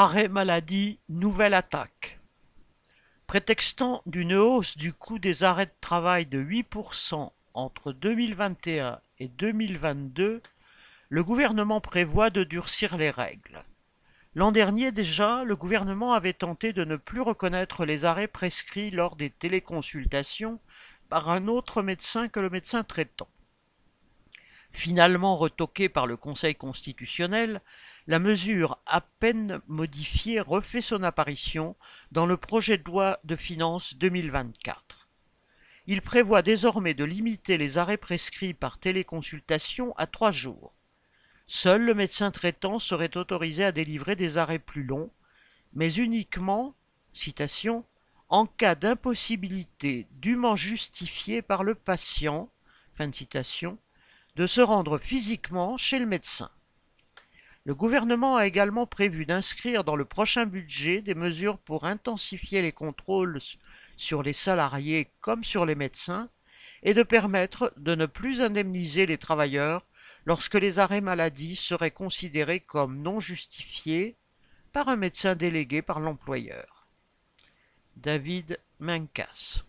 Arrêt maladie, nouvelle attaque. Prétextant d'une hausse du coût des arrêts de travail de 8% entre 2021 et 2022, le gouvernement prévoit de durcir les règles. L'an dernier déjà, le gouvernement avait tenté de ne plus reconnaître les arrêts prescrits lors des téléconsultations par un autre médecin que le médecin traitant. Finalement retoquée par le Conseil constitutionnel, la mesure à peine modifiée refait son apparition dans le projet de loi de finances 2024. Il prévoit désormais de limiter les arrêts prescrits par téléconsultation à trois jours. Seul le médecin traitant serait autorisé à délivrer des arrêts plus longs, mais uniquement, en cas d'impossibilité dûment justifiée par le patient, fin de citation, de se rendre physiquement chez le médecin. Le gouvernement a également prévu d'inscrire dans le prochain budget des mesures pour intensifier les contrôles sur les salariés comme sur les médecins et de permettre de ne plus indemniser les travailleurs lorsque les arrêts maladie seraient considérés comme non justifiés par un médecin délégué par l'employeur. David Mencas